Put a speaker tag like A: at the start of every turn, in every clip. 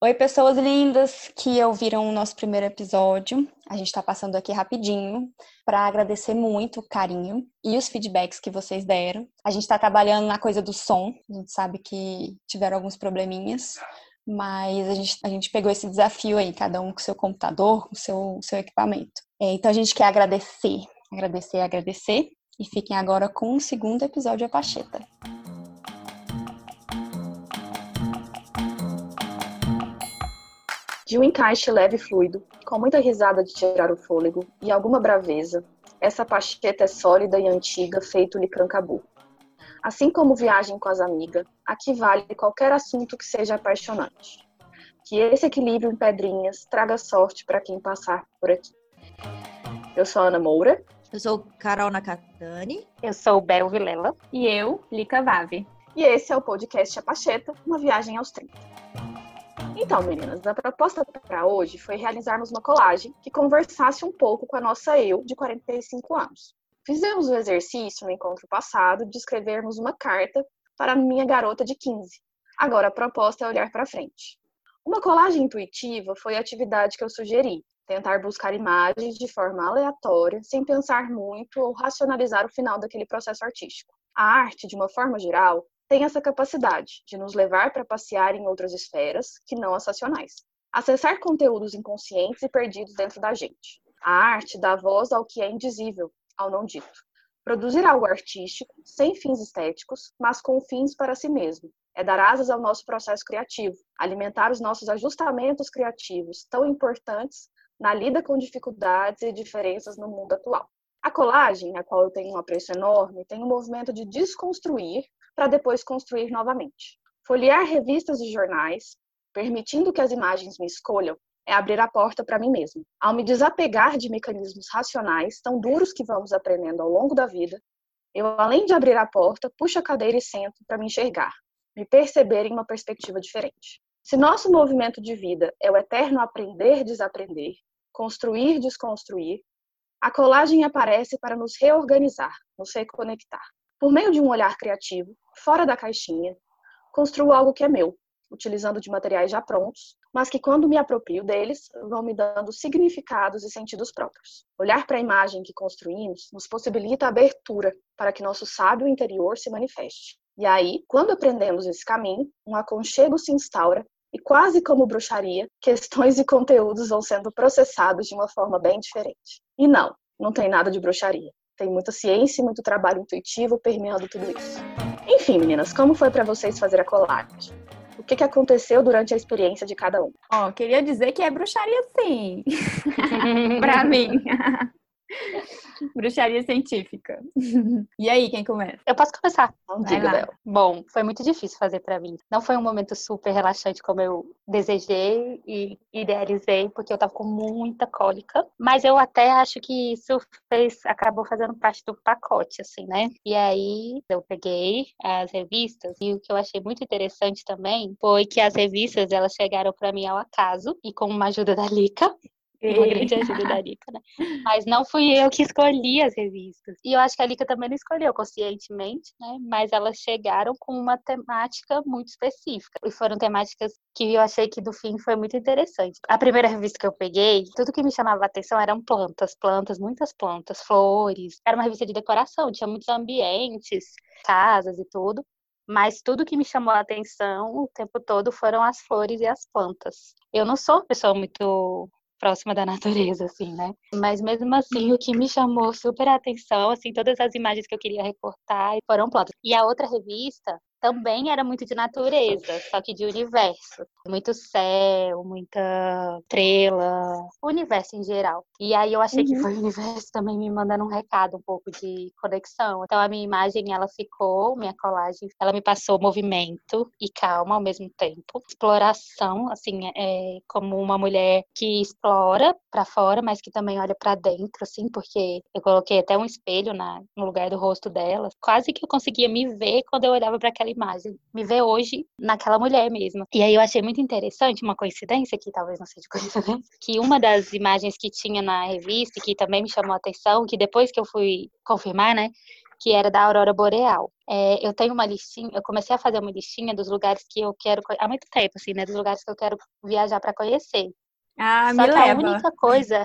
A: Oi, pessoas lindas que ouviram o nosso primeiro episódio. A gente está passando aqui rapidinho para agradecer muito o carinho e os feedbacks que vocês deram. A gente está trabalhando na coisa do som, a gente sabe que tiveram alguns probleminhas, mas a gente, a gente pegou esse desafio aí, cada um com seu computador, com seu, seu equipamento. É, então a gente quer agradecer, agradecer, agradecer, e fiquem agora com o segundo episódio A Pacheta.
B: De um encaixe leve e fluido, com muita risada de tirar o fôlego e alguma braveza, essa pacheta é sólida e antiga, feito licrancabu. Assim como viagem com as amigas, aqui vale qualquer assunto que seja apaixonante. Que esse equilíbrio em pedrinhas traga sorte para quem passar por aqui. Eu sou Ana Moura.
C: Eu sou Carol Nakatani.
D: Eu sou Bel Vilela.
E: E eu, Lica Vave.
B: E esse é o podcast A Pacheta, uma viagem aos 30. Então, meninas, a proposta para hoje foi realizarmos uma colagem que conversasse um pouco com a nossa eu de 45 anos. Fizemos o exercício no encontro passado de escrevermos uma carta para a minha garota de 15. Agora a proposta é olhar para frente. Uma colagem intuitiva foi a atividade que eu sugeri, tentar buscar imagens de forma aleatória, sem pensar muito ou racionalizar o final daquele processo artístico. A arte, de uma forma geral, tem essa capacidade de nos levar para passear em outras esferas que não as racionais. Acessar conteúdos inconscientes e perdidos dentro da gente. A arte dá voz ao que é indizível, ao não dito. Produzir algo artístico, sem fins estéticos, mas com fins para si mesmo. É dar asas ao nosso processo criativo, alimentar os nossos ajustamentos criativos, tão importantes na lida com dificuldades e diferenças no mundo atual. A colagem, a qual eu tenho um apreço enorme, tem um movimento de desconstruir para depois construir novamente. Folhear revistas e jornais, permitindo que as imagens me escolham, é abrir a porta para mim mesmo. Ao me desapegar de mecanismos racionais tão duros que vamos aprendendo ao longo da vida, eu, além de abrir a porta, puxo a cadeira e sento para me enxergar, me perceber em uma perspectiva diferente. Se nosso movimento de vida é o eterno aprender, desaprender, construir, desconstruir, a colagem aparece para nos reorganizar, nos reconectar. Por meio de um olhar criativo, fora da caixinha, construo algo que é meu, utilizando de materiais já prontos, mas que quando me aproprio deles, vão me dando significados e sentidos próprios. Olhar para a imagem que construímos nos possibilita a abertura para que nosso sábio interior se manifeste. E aí, quando aprendemos esse caminho, um aconchego se instaura e quase como bruxaria, questões e conteúdos vão sendo processados de uma forma bem diferente. E não, não tem nada de bruxaria. Tem muita ciência e muito trabalho intuitivo permeando tudo isso. Enfim, meninas, como foi para vocês fazer a colagem? O que, que aconteceu durante a experiência de cada um?
E: Ó, oh, queria dizer que é bruxaria sim. para mim. Bruxaria científica. E aí, quem começa?
D: Eu posso começar. Não diga, Bel. Bom, foi muito difícil fazer para mim. Não foi um momento super relaxante como eu desejei e idealizei, porque eu tava com muita cólica. Mas eu até acho que isso fez, acabou fazendo parte do pacote, assim, né? E aí eu peguei as revistas e o que eu achei muito interessante também foi que as revistas elas chegaram para mim ao acaso e com uma ajuda da Lica, ajuda da Lica, né? Mas não fui eu que escolhi as revistas. E eu acho que a Lica também não escolheu conscientemente, né? Mas elas chegaram com uma temática muito específica. E foram temáticas que eu achei que do fim foi muito interessante. A primeira revista que eu peguei, tudo que me chamava a atenção eram plantas, plantas, muitas plantas, flores. Era uma revista de decoração, tinha muitos ambientes, casas e tudo mas tudo que me chamou a atenção o tempo todo foram as flores e as plantas. Eu não sou uma pessoa muito próxima da natureza, assim, né? Mas mesmo assim, o que me chamou super a atenção, assim, todas as imagens que eu queria recortar foram plantas. E a outra revista também era muito de natureza, só que de universo. Muito céu, muita estrela, universo em geral. E aí eu achei uhum. que foi o universo também me mandando um recado, um pouco de conexão. Então a minha imagem, ela ficou, minha colagem, ela me passou movimento e calma ao mesmo tempo. Exploração, assim, é como uma mulher que explora para fora, mas que também olha para dentro, assim, porque eu coloquei até um espelho na, no lugar do rosto dela. Quase que eu conseguia me ver quando eu olhava para aquela aquela imagem, me ver hoje naquela mulher mesmo. E aí eu achei muito interessante, uma coincidência, que talvez não seja coincidência, que uma das imagens que tinha na revista, que também me chamou a atenção, que depois que eu fui confirmar, né, que era da Aurora Boreal. É, eu tenho uma listinha, eu comecei a fazer uma listinha dos lugares que eu quero, há muito tempo, assim, né? Dos lugares que eu quero viajar para conhecer.
E: Ah,
D: Só
E: me
D: que
E: leva.
D: a única coisa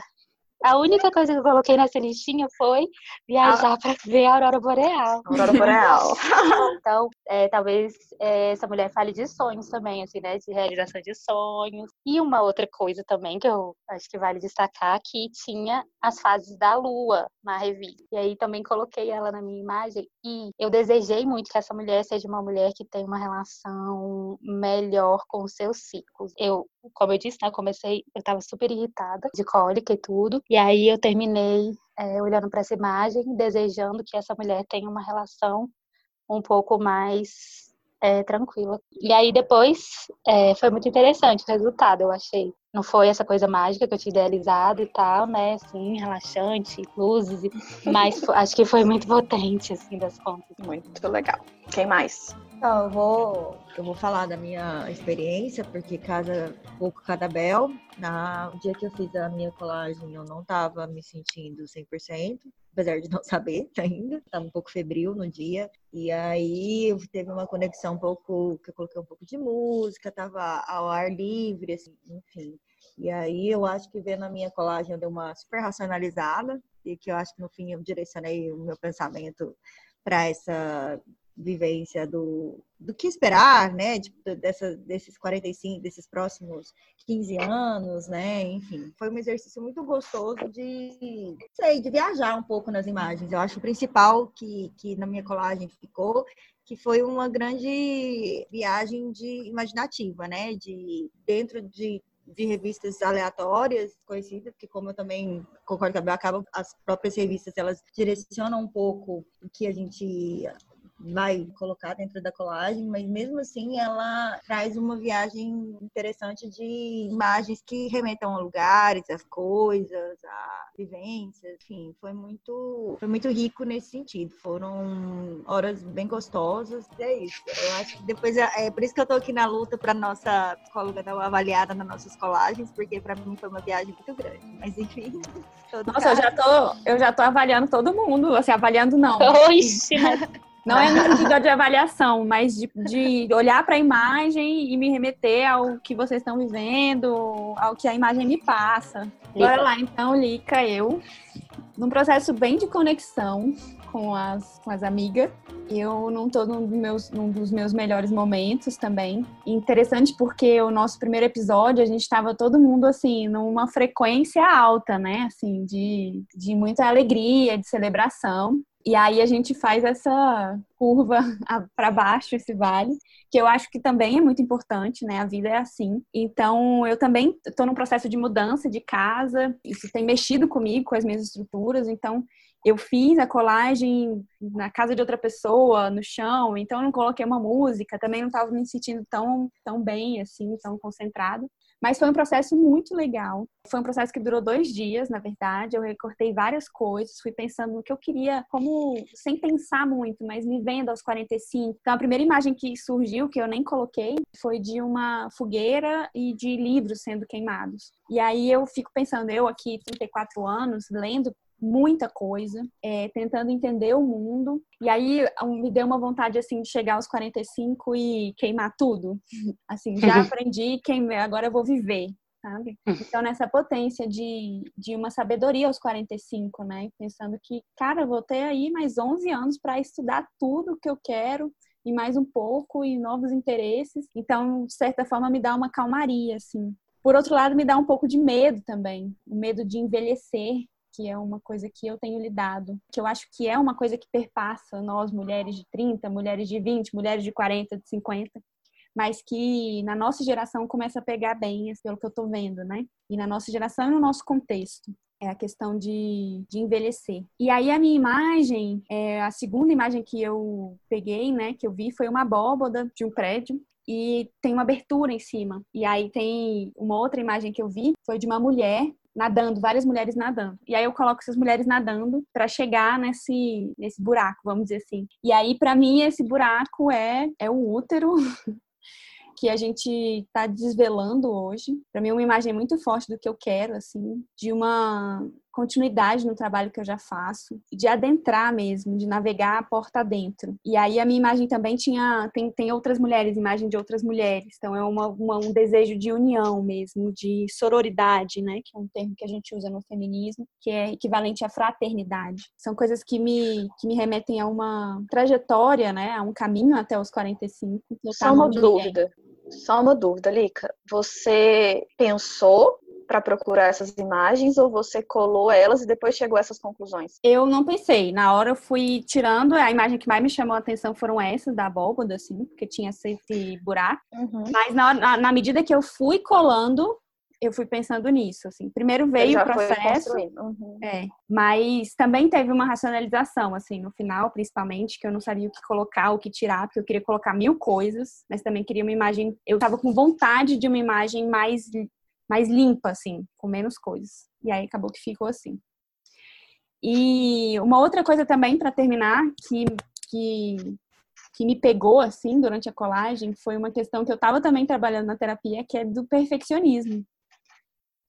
D: a única coisa que eu coloquei nessa listinha foi viajar para ver a Aurora Boreal.
B: Aurora Boreal.
D: Então, é, talvez é, essa mulher fale de sonhos também, assim, né? De realização de sonhos. E uma outra coisa também que eu acho que vale destacar, que tinha as fases da lua na revista. E aí também coloquei ela na minha imagem. E eu desejei muito que essa mulher seja uma mulher que tenha uma relação melhor com os seus ciclos. Eu, como eu disse, né? Eu comecei, eu tava super irritada de cólica e tudo. E aí eu terminei é, olhando para essa imagem, desejando que essa mulher tenha uma relação um pouco mais é, tranquila. E aí depois é, foi muito interessante o resultado, eu achei. Não foi essa coisa mágica que eu tinha idealizado e tal, né? Assim, relaxante, luzes, mas acho que foi muito potente, assim, das contas.
B: Muito legal. Quem mais?
C: Então, eu vou, eu vou falar da minha experiência, porque cada pouco cada bel. Na, o dia que eu fiz a minha colagem, eu não estava me sentindo 100%, apesar de não saber ainda. Estava um pouco febril no dia. E aí teve uma conexão um pouco, que eu coloquei um pouco de música, estava ao ar livre, assim, enfim. E aí eu acho que vendo a minha colagem eu dei uma super racionalizada, e que eu acho que no fim eu direcionei o meu pensamento para essa vivência do, do que esperar, né? Tipo, dessa, desses 45, desses próximos 15 anos, né? Enfim, foi um exercício muito gostoso de, sei, de viajar um pouco nas imagens. Eu acho o principal que, que na minha colagem ficou que foi uma grande viagem de imaginativa, né? De dentro de de revistas aleatórias conhecidas, porque como eu também concordo com a acaba as próprias revistas elas direcionam um pouco o que a gente vai colocar dentro da colagem, mas mesmo assim ela traz uma viagem interessante de imagens que remetam a lugares, às coisas, a vivências, enfim, foi muito, foi muito rico nesse sentido. Foram horas bem gostosas. E é isso. Eu acho que depois é, é por isso que eu tô aqui na luta para nossa psicóloga dar uma avaliada nas nossas colagens, porque para mim foi uma viagem muito grande. Mas enfim.
E: Nossa, eu já tô, eu já tô avaliando todo mundo, assim, avaliando não.
D: Oxi, né?
E: Não é no sentido de avaliação, mas de, de olhar para a imagem e me remeter ao que vocês estão vivendo, ao que a imagem me passa. Bora lá, então, Lica, eu, num processo bem de conexão com as, com as amigas. Eu não tô num dos, meus, num dos meus melhores momentos também. Interessante porque o nosso primeiro episódio, a gente estava todo mundo, assim, numa frequência alta, né? Assim, de, de muita alegria, de celebração. E aí a gente faz essa curva para baixo, esse vale, que eu acho que também é muito importante, né? A vida é assim. Então, eu também estou num processo de mudança de casa, isso tem mexido comigo, com as minhas estruturas, então eu fiz a colagem na casa de outra pessoa, no chão, então eu não coloquei uma música, também não estava me sentindo tão, tão bem, assim, tão concentrada. Mas foi um processo muito legal. Foi um processo que durou dois dias, na verdade. Eu recortei várias coisas, fui pensando no que eu queria, como sem pensar muito, mas me vendo aos 45. Então, a primeira imagem que surgiu, que eu nem coloquei, foi de uma fogueira e de livros sendo queimados. E aí eu fico pensando, eu aqui, 34 anos, lendo muita coisa, é, tentando entender o mundo. E aí me deu uma vontade assim de chegar aos 45 e queimar tudo. Assim, já aprendi, queimei, agora eu vou viver. Sabe? Então, nessa potência de, de uma sabedoria aos 45, né? Pensando que, cara, vou ter aí mais 11 anos para estudar tudo que eu quero e mais um pouco e novos interesses. Então, de certa forma, me dá uma calmaria, assim. Por outro lado, me dá um pouco de medo também, o medo de envelhecer, que é uma coisa que eu tenho lidado, que eu acho que é uma coisa que perpassa nós, mulheres de 30, mulheres de 20, mulheres de 40, de 50, mas que na nossa geração começa a pegar bem, assim, pelo que eu tô vendo, né? E na nossa geração e no nosso contexto. É a questão de, de envelhecer. E aí a minha imagem, é, a segunda imagem que eu peguei, né, que eu vi, foi uma abóboda de um prédio e tem uma abertura em cima. E aí tem uma outra imagem que eu vi, foi de uma mulher nadando, várias mulheres nadando. E aí eu coloco essas mulheres nadando para chegar nesse nesse buraco, vamos dizer assim. E aí para mim esse buraco é é o útero que a gente está desvelando hoje. Para mim é uma imagem muito forte do que eu quero, assim, de uma continuidade no trabalho que eu já faço, de adentrar mesmo, de navegar a porta dentro. E aí a minha imagem também tinha tem, tem outras mulheres, imagem de outras mulheres. Então é uma, uma, um desejo de união mesmo, de sororidade, né, que é um termo que a gente usa no feminismo, que é equivalente à fraternidade. São coisas que me que me remetem a uma trajetória, né, a um caminho até os 45.
B: Só uma dúvida. Só uma dúvida, Lica. Você pensou para procurar essas imagens ou você colou elas e depois chegou a essas conclusões?
E: Eu não pensei. Na hora eu fui tirando, a imagem que mais me chamou a atenção foram essas da abóbada, assim, porque tinha esse buraco. Uhum. Mas na, na, na, medida que eu fui colando, eu fui pensando nisso, assim. Primeiro veio o processo, uhum. é, mas também teve uma racionalização, assim, no final, principalmente, que eu não sabia o que colocar, o que tirar, porque eu queria colocar mil coisas, mas também queria uma imagem, eu tava com vontade de uma imagem mais, mais limpa, assim, com menos coisas. E aí acabou que ficou assim. E uma outra coisa também, para terminar, que, que, que me pegou, assim, durante a colagem, foi uma questão que eu estava também trabalhando na terapia, que é do perfeccionismo.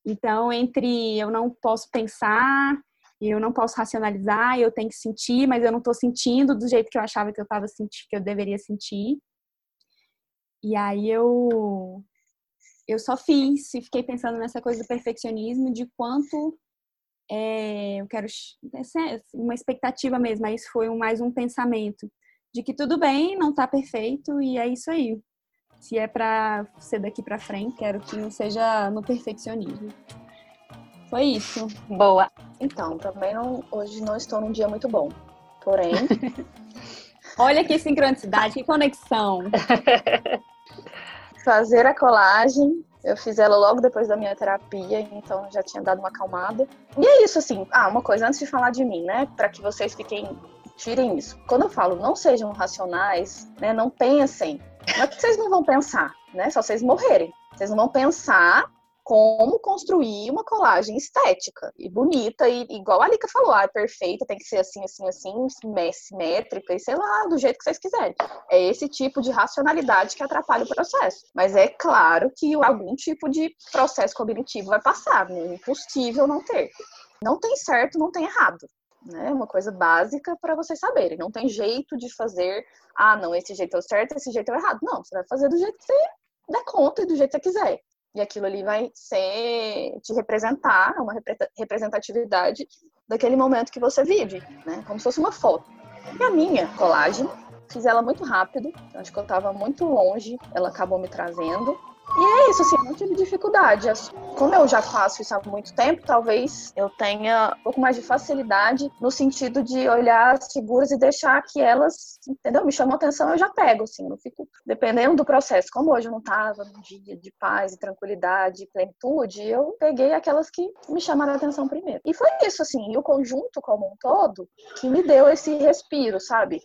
E: Então, entre eu não posso pensar, eu não posso racionalizar, eu tenho que sentir, mas eu não estou sentindo do jeito que eu achava que eu estava sentindo, que eu deveria sentir. E aí eu eu só fiz e fiquei pensando nessa coisa do perfeccionismo, de quanto é, eu quero é uma expectativa mesmo, mas foi mais um pensamento de que tudo bem, não está perfeito e é isso aí se é para ser daqui para frente, quero que não seja no perfeccionismo. Foi isso.
B: Boa. Então, também não, hoje não estou num dia muito bom. Porém.
E: Olha que sincronicidade, que conexão.
B: Fazer a colagem, eu fiz ela logo depois da minha terapia, então já tinha dado uma acalmada. E é isso, assim. Ah, uma coisa antes de falar de mim, né? Para que vocês fiquem. Tirem isso. Quando eu falo não sejam racionais, né? Não pensem não é que vocês não vão pensar, né? Só vocês morrerem. Vocês não vão pensar como construir uma colagem estética e bonita, e igual a Lika falou, ah, é perfeita, tem que ser assim, assim, assim, simétrica, e sei lá, do jeito que vocês quiserem. É esse tipo de racionalidade que atrapalha o processo. Mas é claro que algum tipo de processo cognitivo vai passar, né? é impossível não ter. Não tem certo, não tem errado né? Uma coisa básica para vocês saberem. Não tem jeito de fazer, ah, não, esse jeito é o certo, esse jeito é o errado. Não, você vai fazer do jeito que você der conta e do jeito que você quiser. E aquilo ali vai ser te representar, uma representatividade daquele momento que você vive, né? Como se fosse uma foto. E a minha colagem, fiz ela muito rápido, acho que eu estava muito longe, ela acabou me trazendo. E é isso, assim, não tive dificuldade. Como eu já faço isso há muito tempo, talvez eu tenha um pouco mais de facilidade no sentido de olhar as figuras e deixar que elas, entendeu? Me chamam atenção, eu já pego, assim, não fico dependendo do processo. Como hoje eu não estava num dia de paz e tranquilidade e plenitude, eu peguei aquelas que me chamaram a atenção primeiro. E foi isso, assim, e o conjunto como um todo que me deu esse respiro, sabe?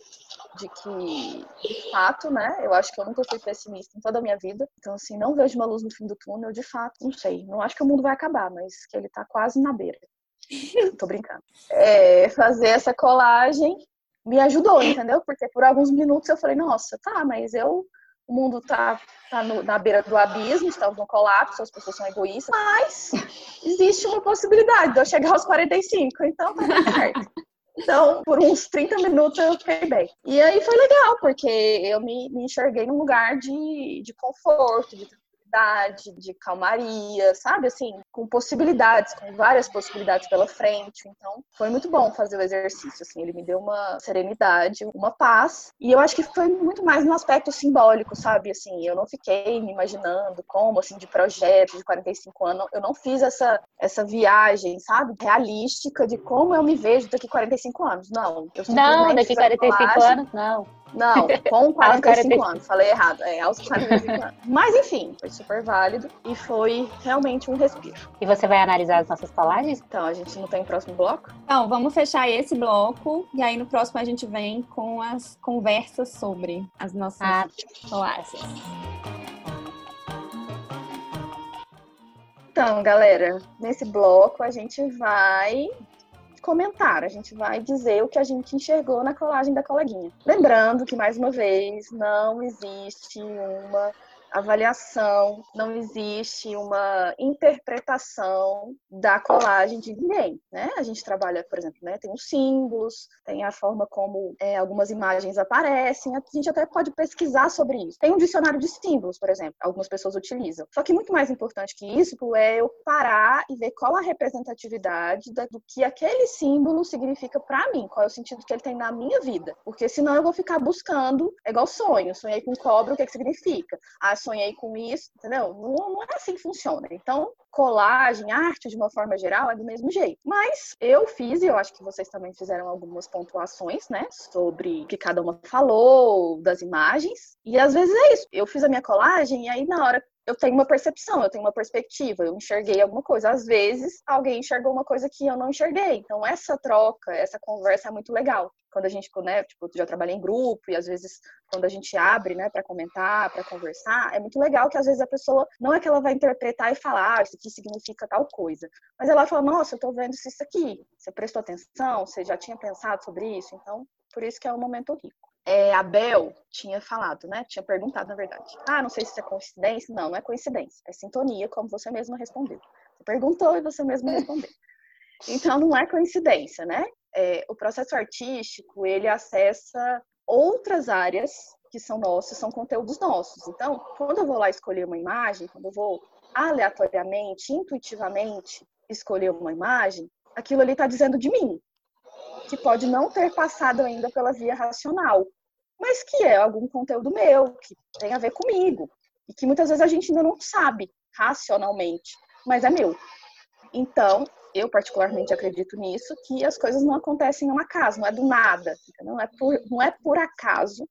B: De que, de fato, né? Eu acho que eu nunca fui pessimista em toda a minha vida. Então, assim, não vejo uma luz no fim do túnel, de fato, não sei. Não acho que o mundo vai acabar, mas que ele tá quase na beira. Tô brincando. É, fazer essa colagem me ajudou, entendeu? Porque por alguns minutos eu falei, nossa, tá, mas eu. O mundo tá, tá no, na beira do abismo, estamos no colapso, as pessoas são egoístas, mas existe uma possibilidade de eu chegar aos 45, então tá certo. Então, por uns 30 minutos eu fiquei bem. E aí foi legal, porque eu me, me enxerguei num lugar de, de conforto, de tranquilidade, de calmaria, sabe? Assim, com possibilidades, com várias possibilidades pela frente. Então, foi muito bom fazer o exercício, assim, ele me deu uma serenidade, uma paz. E eu acho que foi muito mais no aspecto simbólico, sabe? Assim, eu não fiquei me imaginando como, assim, de projeto de 45 anos, eu não fiz essa, essa viagem, sabe? Realística de como eu me vejo daqui 45 anos. Não.
D: não, daqui 45 anos, não.
B: Não, com 45 anos. Falei errado. É, aos 45 anos. Mas enfim, foi super válido e foi realmente um respiro.
D: E você vai analisar as nossas colagens?
B: Então, a gente não tem próximo bloco?
E: Então, vamos fechar esse bloco e aí no próximo a gente vem com as conversas sobre as nossas ah. colagens.
B: Então, galera, nesse bloco a gente vai comentar, a gente vai dizer o que a gente enxergou na colagem da coleguinha. Lembrando que, mais uma vez, não existe uma avaliação, não existe uma interpretação da colagem de ninguém, né? A gente trabalha, por exemplo, né, tem os símbolos, tem a forma como é, algumas imagens aparecem, a gente até pode pesquisar sobre isso. Tem um dicionário de símbolos, por exemplo, algumas pessoas utilizam. Só que muito mais importante que isso é eu parar e ver qual a representatividade do que aquele símbolo significa para mim, qual é o sentido que ele tem na minha vida. Porque senão eu vou ficar buscando, é igual sonho, sonhei com cobra, o que, que significa? Ah, sonhei com isso, entendeu? Não, não é assim que funciona. Então, colagem, arte de uma forma geral é do mesmo jeito. Mas eu fiz, e eu acho que vocês também fizeram algumas pontuações, né, sobre o que cada uma falou, das imagens. E às vezes é isso. Eu fiz a minha colagem e aí na hora eu tenho uma percepção, eu tenho uma perspectiva, eu enxerguei alguma coisa. Às vezes, alguém enxergou uma coisa que eu não enxerguei. Então, essa troca, essa conversa é muito legal. Quando a gente, né, tipo, já trabalhei em grupo e às vezes quando a gente abre, né, para comentar, para conversar, é muito legal que às vezes a pessoa não é que ela vai interpretar e falar, ah, isso aqui significa tal coisa, mas ela fala, nossa, eu tô vendo isso aqui. Você prestou atenção? Você já tinha pensado sobre isso? Então, por isso que é um momento rico é, a Bel tinha falado, né? Tinha perguntado, na verdade. Ah, não sei se é coincidência. Não, não é coincidência. É sintonia, como você mesma respondeu. Você perguntou e você mesma respondeu. Então, não é coincidência, né? É, o processo artístico, ele acessa outras áreas que são nossas, são conteúdos nossos. Então, quando eu vou lá escolher uma imagem, quando eu vou aleatoriamente, intuitivamente escolher uma imagem, aquilo ali está dizendo de mim, que pode não ter passado ainda pela via racional, mas que é algum conteúdo meu, que tem a ver comigo, e que muitas vezes a gente ainda não sabe racionalmente, mas é meu. Então, eu particularmente acredito nisso, que as coisas não acontecem em um acaso, não é do nada, não é por, não é por acaso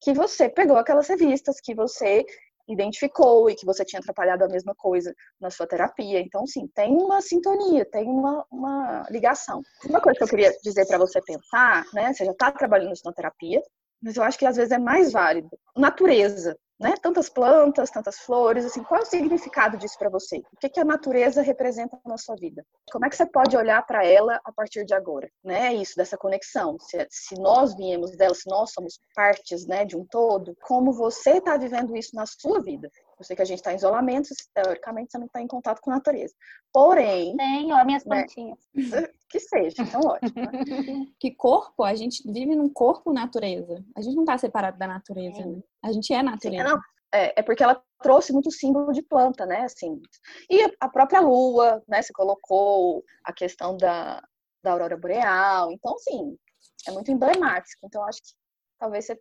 B: que você pegou aquelas revistas, que você identificou e que você tinha atrapalhado a mesma coisa na sua terapia. Então, sim, tem uma sintonia, tem uma, uma ligação. Uma coisa que eu queria dizer para você pensar, né? Você já está trabalhando na terapia, mas eu acho que às vezes é mais válido. Natureza né? Tantas plantas, tantas flores, assim, qual é o significado disso para você? O que, que a natureza representa na sua vida? Como é que você pode olhar para ela a partir de agora, né? Isso dessa conexão. Se, se nós viemos dela, se nós somos partes, né, de um todo, como você está vivendo isso na sua vida? Eu sei que a gente está em isolamento, teoricamente você não está em contato com a natureza. Porém.
D: Tenho, as minhas né, plantinhas.
B: Que seja, então ótimo. Né?
E: que corpo, a gente vive num corpo natureza. A gente não está separado da natureza, né? A gente é natureza. Sim, não,
B: é, é, porque ela trouxe muito símbolo de planta, né? Assim. E a própria lua, né? Você colocou a questão da, da aurora boreal. Então, sim, é muito emblemático. Então, acho que talvez você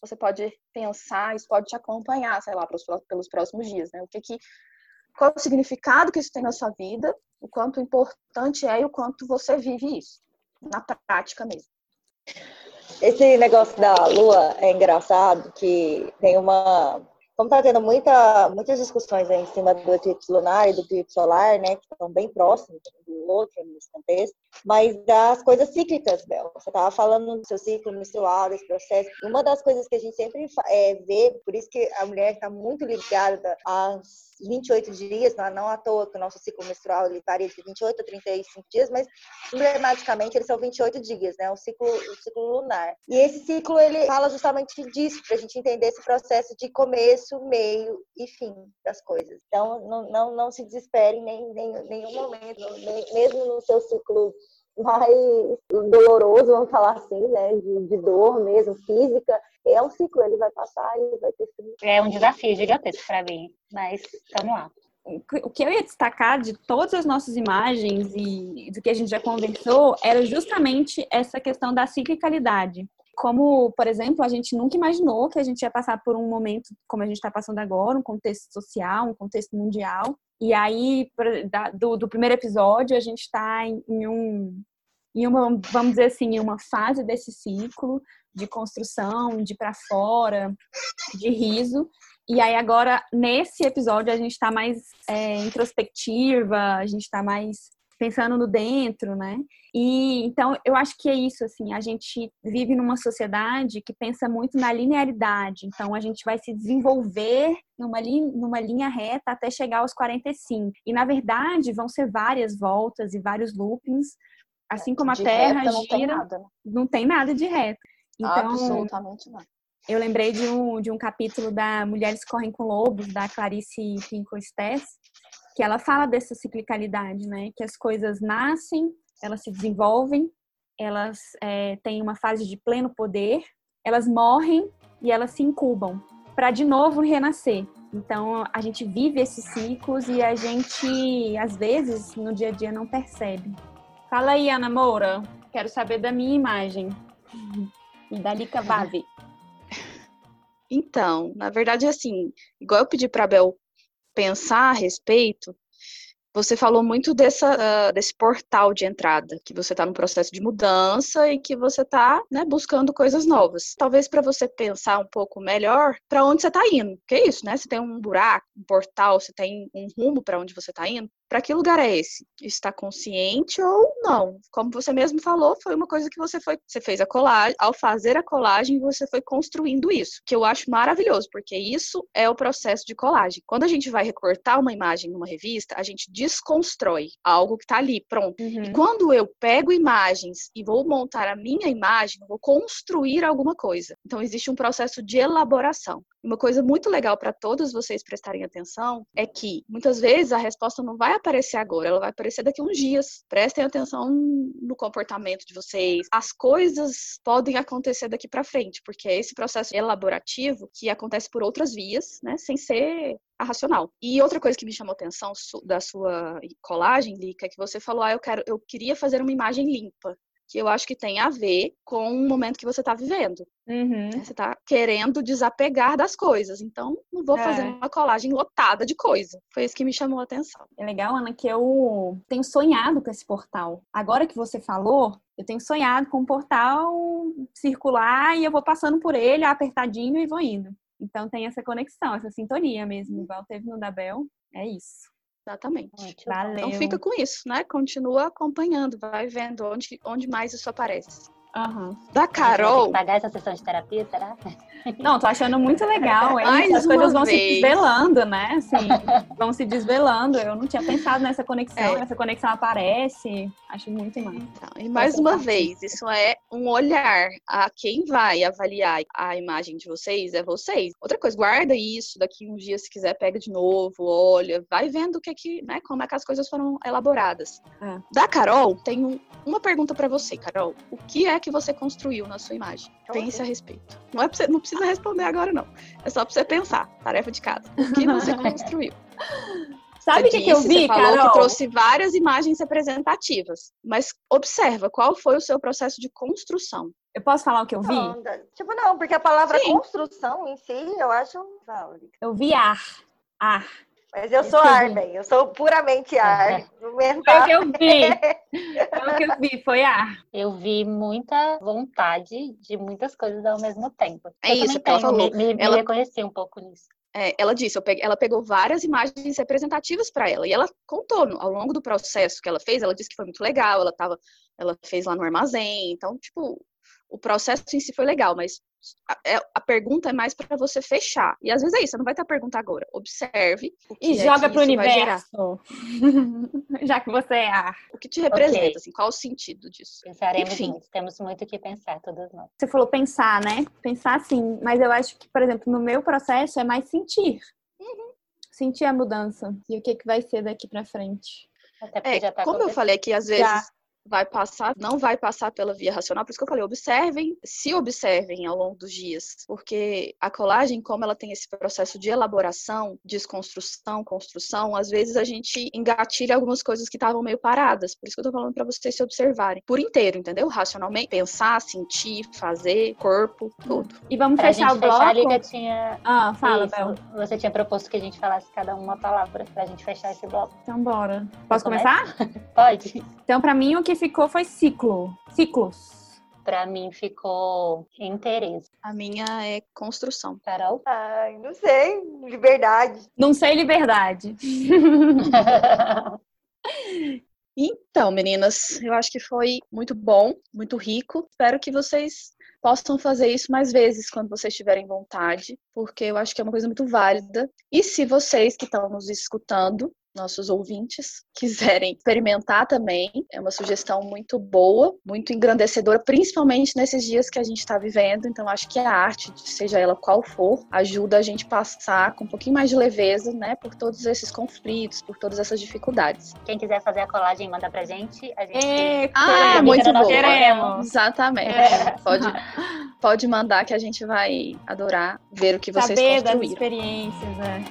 B: você pode pensar, isso pode te acompanhar, sei lá, pelos, pelos próximos dias, né? O que que, qual o significado que isso tem na sua vida, o quanto importante é e o quanto você vive isso, na prática mesmo.
C: Esse negócio da lua é engraçado, que tem uma como está tendo muita, muitas discussões em cima do eclipse lunar e do eclipse solar, né, que estão bem próximos do outro nesse contexto, mas das coisas cíclicas, Bel. Você estava falando do seu ciclo menstrual, desse processo. Uma das coisas que a gente sempre é, vê, por isso que a mulher está muito ligada às 28 dias, não, não à toa que o nosso ciclo menstrual ele varia de 28 a 35 dias, mas emblematicamente eles são 28 dias, né? O ciclo, o ciclo lunar. E esse ciclo ele fala justamente disso, para a gente entender esse processo de começo, meio e fim das coisas. Então, não, não, não se desespere em nem, nem, nenhum momento, nem, mesmo no seu ciclo mais doloroso, vamos falar assim, né? De, de dor mesmo, física, é um ciclo, ele vai passar, ele vai ter fim.
D: É um desafio gigantesco para mim, mas vamos lá.
E: O que eu ia destacar de todas as nossas imagens e do que a gente já conversou era justamente essa questão da ciclicalidade. Como, por exemplo, a gente nunca imaginou que a gente ia passar por um momento como a gente está passando agora, um contexto social, um contexto mundial. E aí, do, do primeiro episódio, a gente está em, em um em uma, vamos dizer assim, em uma fase desse ciclo de construção, de para fora, de riso. E aí agora, nesse episódio, a gente está mais é, introspectiva, a gente está mais pensando no dentro, né? E então eu acho que é isso, assim, a gente vive numa sociedade que pensa muito na linearidade. Então a gente vai se desenvolver numa, linha, numa linha reta até chegar aos 45. E na verdade vão ser várias voltas e vários loopings, assim como a Terra gira, não tem nada, né? não tem nada de reto.
B: Então, Absolutamente não.
E: eu lembrei de um, de um capítulo da Mulheres Correm com Lobos, da Clarice Pinkola Stess, que ela fala dessa ciclicalidade, né? Que as coisas nascem, elas se desenvolvem, elas é, têm uma fase de pleno poder, elas morrem e elas se incubam para de novo renascer. Então a gente vive esses ciclos e a gente às vezes no dia a dia não percebe. Fala aí, Ana Moura. Quero saber da minha imagem. E da Lica Vave.
B: Então, na verdade, assim, igual eu pedi para Bel pensar a respeito, você falou muito dessa, uh, desse portal de entrada, que você está no processo de mudança e que você está né, buscando coisas novas. Talvez para você pensar um pouco melhor para onde você está indo. Que é isso, né? Você tem um buraco, um portal, você tem um rumo para onde você está indo. Para que lugar é esse? Está consciente ou não? Como você mesmo falou, foi uma coisa que você foi, você fez a colagem, ao fazer a colagem, você foi construindo isso, que eu acho maravilhoso, porque isso é o processo de colagem. Quando a gente vai recortar uma imagem numa revista, a gente desconstrói algo que está ali, pronto. Uhum. E quando eu pego imagens e vou montar a minha imagem, eu vou construir alguma coisa. Então existe um processo de elaboração. Uma coisa muito legal para todos vocês prestarem atenção é que muitas vezes a resposta não vai aparecer agora, ela vai aparecer daqui a uns dias. Prestem atenção no comportamento de vocês. As coisas podem acontecer daqui para frente, porque é esse processo elaborativo que acontece por outras vias, né, sem ser a racional. E outra coisa que me chamou atenção da sua colagem, Lica, é que você falou, ah, eu quero, eu queria fazer uma imagem limpa que eu acho que tem a ver com o momento que você está vivendo. Uhum. Você está querendo desapegar das coisas. Então, não vou é. fazer uma colagem lotada de coisa. Foi isso que me chamou a atenção.
E: É legal, Ana, que eu tenho sonhado com esse portal. Agora que você falou, eu tenho sonhado com um portal circular e eu vou passando por ele apertadinho e vou indo. Então tem essa conexão, essa sintonia mesmo, igual teve no Dabel. É isso.
B: Exatamente. Valeu. Então fica com isso, né? Continua acompanhando, vai vendo onde, onde mais isso aparece.
E: Uhum.
B: Da Carol.
D: Pagar essa sessão de terapia, será?
E: Não, tô achando muito legal. Hein? As coisas vão vez. se desvelando, né? Assim, vão se desvelando. Eu não tinha pensado nessa conexão. É. Essa conexão aparece. Acho muito massa.
B: Então, e mais uma vez, isso é um olhar a quem vai avaliar a imagem de vocês, é vocês. Outra coisa, guarda isso. Daqui um dia, se quiser, pega de novo, olha, vai vendo o que é que, né, como é que as coisas foram elaboradas. É. Da Carol, tenho uma pergunta para você, Carol. O que é que você construiu na sua imagem? Pense a respeito. Não, é você, não precisa responder agora, não. É só pra você pensar. Tarefa de casa. O que você construiu?
E: Sabe o que, que, eu vi,
B: você falou que trouxe várias imagens representativas. Mas observa, qual foi o seu processo de construção?
E: Eu posso falar o que eu vi?
C: Não, tipo, não, porque a palavra Sim. construção em si, eu acho...
E: Eu vi ar. Ar.
C: Mas eu sou ar, bem. Eu sou puramente ar.
E: Foi o que eu vi. Foi o que eu vi, foi ar.
D: Eu vi muita vontade de muitas coisas ao mesmo tempo.
B: É eu isso que ela falou.
D: Me, me, ela... me reconheci um pouco nisso.
B: É, ela disse, peguei, ela pegou várias imagens representativas para ela e ela contou no, ao longo do processo que ela fez. Ela disse que foi muito legal. Ela tava, ela fez lá no armazém. Então, tipo, o processo em si foi legal, mas a, é, a pergunta é mais para você fechar. E às vezes é isso, você não vai ter a pergunta agora. Observe.
E: e é joga para o universo. Já que você é ar.
B: O que te representa, okay. assim, qual o sentido disso?
D: Pensaremos Enfim. Nisso. Temos muito o que pensar, todos nós.
E: Você falou pensar, né? Pensar sim, mas eu acho que, por exemplo, no meu processo é mais sentir. Uhum. Sentir a mudança e o que, que vai ser daqui para frente.
B: É, tá como eu falei que às vezes já vai passar, não vai passar pela via racional, por isso que eu falei, observem, se observem ao longo dos dias, porque a colagem, como ela tem esse processo de elaboração, desconstrução, construção, às vezes a gente engatilha algumas coisas que estavam meio paradas, por isso que eu tô falando para vocês se observarem por inteiro, entendeu? Racionalmente, pensar, sentir, fazer, corpo, tudo.
E: E vamos pra fechar o bloco? Fechar, a Liga
D: tinha...
E: Ah, fala, Bel.
D: Você tinha proposto que a gente falasse cada uma palavra pra gente fechar esse bloco.
E: Então bora. Posso começar?
D: Pode.
E: Então, para mim, o que ficou foi ciclo. Ciclos.
D: Para mim ficou interesse.
B: A minha é construção.
D: Carol?
C: Ai, não sei. Liberdade.
E: Não sei liberdade.
B: então, meninas, eu acho que foi muito bom, muito rico. Espero que vocês possam fazer isso mais vezes quando vocês tiverem vontade, porque eu acho que é uma coisa muito válida. E se vocês que estão nos escutando nossos ouvintes quiserem experimentar também. É uma sugestão muito boa, muito engrandecedora, principalmente nesses dias que a gente está vivendo. Então, acho que a arte, seja ela qual for, ajuda a gente passar com um pouquinho mais de leveza, né, por todos esses conflitos, por todas essas dificuldades.
D: Quem quiser fazer a colagem, manda pra gente. A gente
E: É,
B: Ah, muito bom.
E: Queremos.
B: Exatamente.
D: É.
B: Pode, pode mandar que a gente vai adorar ver o que vocês
E: Saber das
B: construíram.
E: experiências, né?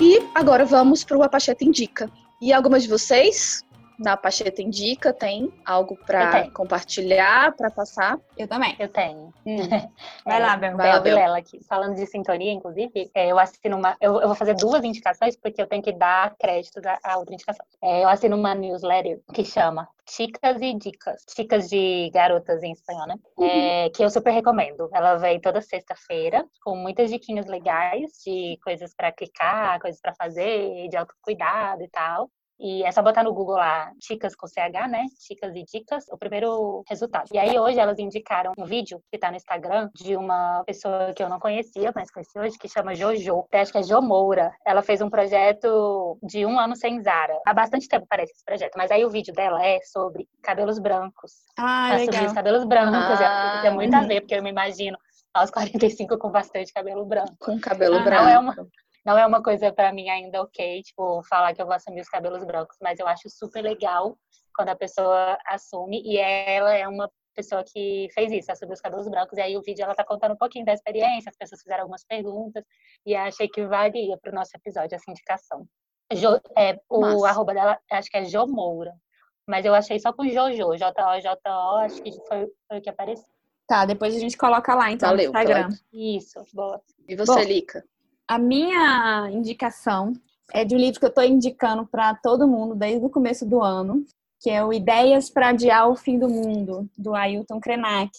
B: E agora vamos para o Apacheta Indica. E algumas de vocês na Apacheta Indica tem algo para compartilhar, para passar?
E: Eu também.
D: Eu tenho.
E: Vai lá, Bel.
B: Vai lá,
D: Bel aqui. Falando de sintonia, inclusive, é, eu assino uma. Eu, eu vou fazer duas indicações, porque eu tenho que dar créditos à, à outra indicação. É, eu assino uma newsletter que chama Chicas e Dicas. Chicas de garotas em espanhol, né? É, que eu super recomendo. Ela vem toda sexta-feira, com muitas diquinhas legais de coisas para clicar, coisas para fazer, de autocuidado e tal. E é só botar no Google lá, Chicas com CH, né? Chicas e Dicas, o primeiro resultado. E aí hoje elas indicaram um vídeo que tá no Instagram de uma pessoa que eu não conhecia, mas conheci hoje, que chama Jojo. Eu acho que é Jo Moura. Ela fez um projeto de um ano sem Zara. Há bastante tempo parece esse projeto, mas aí o vídeo dela é sobre cabelos brancos.
E: Ah,
D: Ela sobre os cabelos brancos.
B: Ah,
D: tem muito a
B: uhum.
D: ver, porque eu me imagino aos 45 com bastante cabelo branco.
B: Com cabelo
E: Ah,
B: branco.
D: Não é uma, não é uma coisa pra mim ainda ok, tipo, falar que eu vou assumir os cabelos brancos, mas eu acho super legal quando a pessoa assume e ela é uma pessoa que fez isso, assumiu os cabelos brancos, e aí o vídeo ela tá contando um pouquinho da experiência, as pessoas fizeram algumas perguntas, e achei que valia pro nosso episódio essa indicação. Jo, é, o
B: Massa.
D: arroba dela, acho que é Jo Moura, mas eu achei só com Jojo, J-O-J-O, acho que foi, foi o que apareceu.
E: Tá, depois a gente coloca lá, então,
B: Valeu,
E: no Instagram.
B: Cláudia.
D: Isso, boa.
B: E você,
E: Bom.
B: Lica?
E: A minha indicação é de um livro que eu tô indicando para todo mundo desde o começo do ano, que é o Ideias para Adiar o Fim do Mundo, do Ailton Krenak.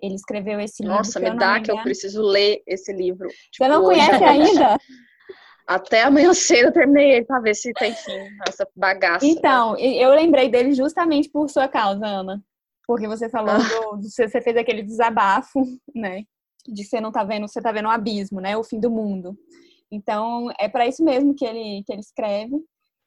E: Ele escreveu esse livro.
B: Nossa, me dá que eu preciso ler esse livro.
E: Você
B: Tipo,
E: não
B: hoje.
E: conhece ainda?
B: Até amanhã cedo eu terminei ele pra ver se tem fim essa bagaça.
E: Então, eu lembrei dele justamente por sua causa, Ana. Porque você falou
B: Ah.
E: do, do- você fez aquele desabafo, né? De você não tá vendo, você tá vendo um abismo, né? O fim do mundo. Então, é para isso mesmo que ele, que ele escreve.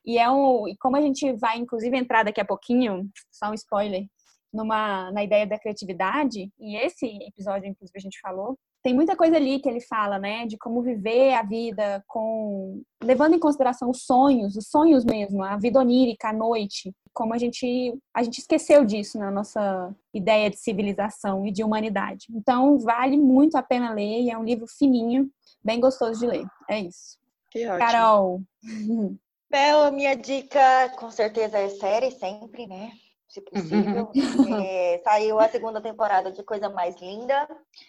E: E é um, e como a gente vai, inclusive, entrar daqui a pouquinho, só um spoiler, numa, na ideia da criatividade, e esse episódio, inclusive, a gente falou, tem muita coisa ali que ele fala, né, de como viver a vida com levando em consideração os sonhos, os sonhos mesmo, a vida onírica, a noite, como a gente a gente esqueceu disso na nossa ideia de civilização e de humanidade. Então vale muito a pena ler e é um livro fininho, bem gostoso de ler. É isso.
B: Que ótimo.
E: Carol.
C: Bel, a minha dica com certeza é série, sempre, né? Se possível. É, saiu a segunda temporada de Coisa Mais Linda.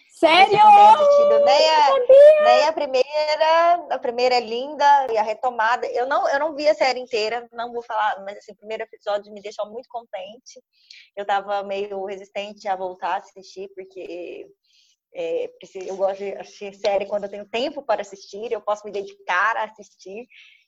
E: Sério?
C: Eu não nem a, nem a primeira. A primeira é linda e a retomada. Eu não, eu não vi a série inteira, não vou falar, mas assim, o primeiro episódio me deixou muito contente. Eu tava meio resistente a voltar a assistir, porque é, eu gosto de assistir série quando eu tenho tempo para assistir, eu posso me dedicar a assistir.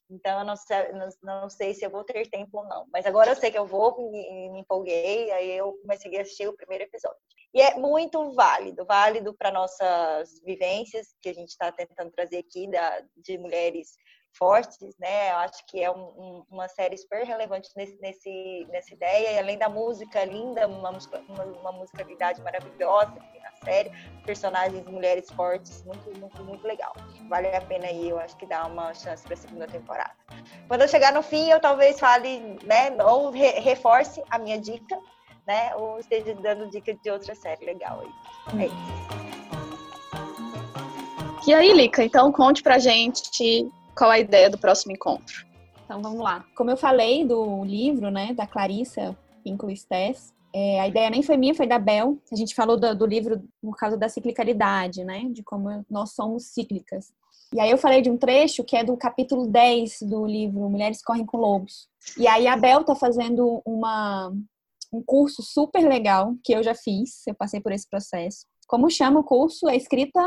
C: Então, eu não sei, não, sei se eu vou ter tempo ou não. Mas agora eu sei que eu vou, me, me empolguei, aí eu comecei a assistir o primeiro episódio. E é muito válido, válido para nossas vivências que a gente está tentando trazer aqui da, de mulheres fortes, né? Eu acho que é um, um, uma série super relevante nesse, nesse, nessa ideia. E além da música linda, uma, uma, uma musicalidade maravilhosa que na série, personagens mulheres fortes, muito, muito, muito legal. Vale a pena aí, eu acho que dá uma chance para a segunda temporada. Quando eu chegar no fim, eu talvez fale, né? Ou re, reforce a minha dica, né? Ou esteja dando dica de outra série legal aí. É isso.
B: E aí, Lica, então conte pra gente qual a ideia do próximo encontro.
E: Então vamos lá. Como eu falei do livro, né, da Clarissa Pinkola Stess, é, a ideia nem foi minha, foi da Bel. A gente falou do, do livro por causa da ciclicalidade, né, de como nós somos cíclicas. E aí eu falei de um trecho que é do capítulo 10 do livro Mulheres Correm com Lobos. E aí a Bel tá fazendo uma, um curso super legal que eu já fiz, eu passei por esse processo. Como chama o curso? É escrita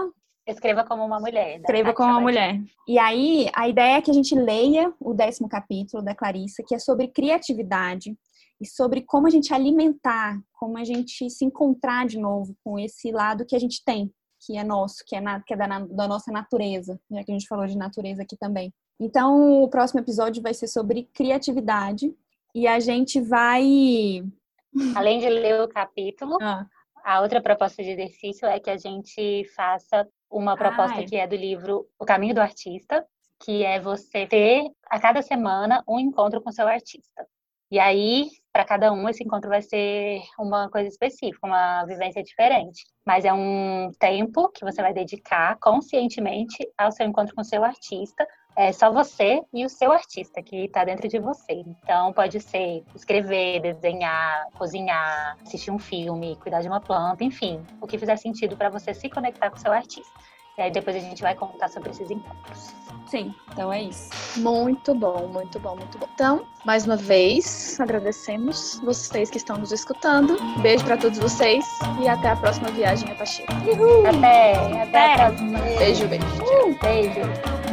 D: Escreva como uma mulher. da
E: Escreva como uma mulher. E aí, a ideia é que a gente leia o décimo capítulo da Clarissa, que é sobre criatividade e sobre como a gente alimentar, como a gente se encontrar de novo com esse lado que a gente tem, que é nosso, que é, na, que é da, da nossa natureza, já que a gente falou de natureza aqui também. Então, o próximo episódio vai ser sobre criatividade e a gente vai.
D: Além de ler o capítulo, ah. A outra proposta de exercício é que a gente faça uma proposta Ai. que é do livro O Caminho do Artista, que é você ter a cada semana um encontro com seu artista. E aí, para cada um, esse encontro vai ser uma coisa específica, uma vivência diferente. Mas é um tempo que você vai dedicar conscientemente ao seu encontro com seu artista. É só você e o seu artista que está dentro de você. Então, pode ser escrever, desenhar, cozinhar, assistir um filme, cuidar de uma planta, enfim, o que fizer sentido para você se conectar com o seu artista. E aí depois a gente vai contar sobre esses encontros.
E: Sim, então é isso.
B: Muito bom, muito bom, muito bom. Então, mais uma vez, agradecemos vocês que estão nos escutando. Beijo para todos vocês e até a próxima viagem a Pacheco.
D: Até, até, até a próxima.
B: Beijo, beijo.
D: Uh, beijo.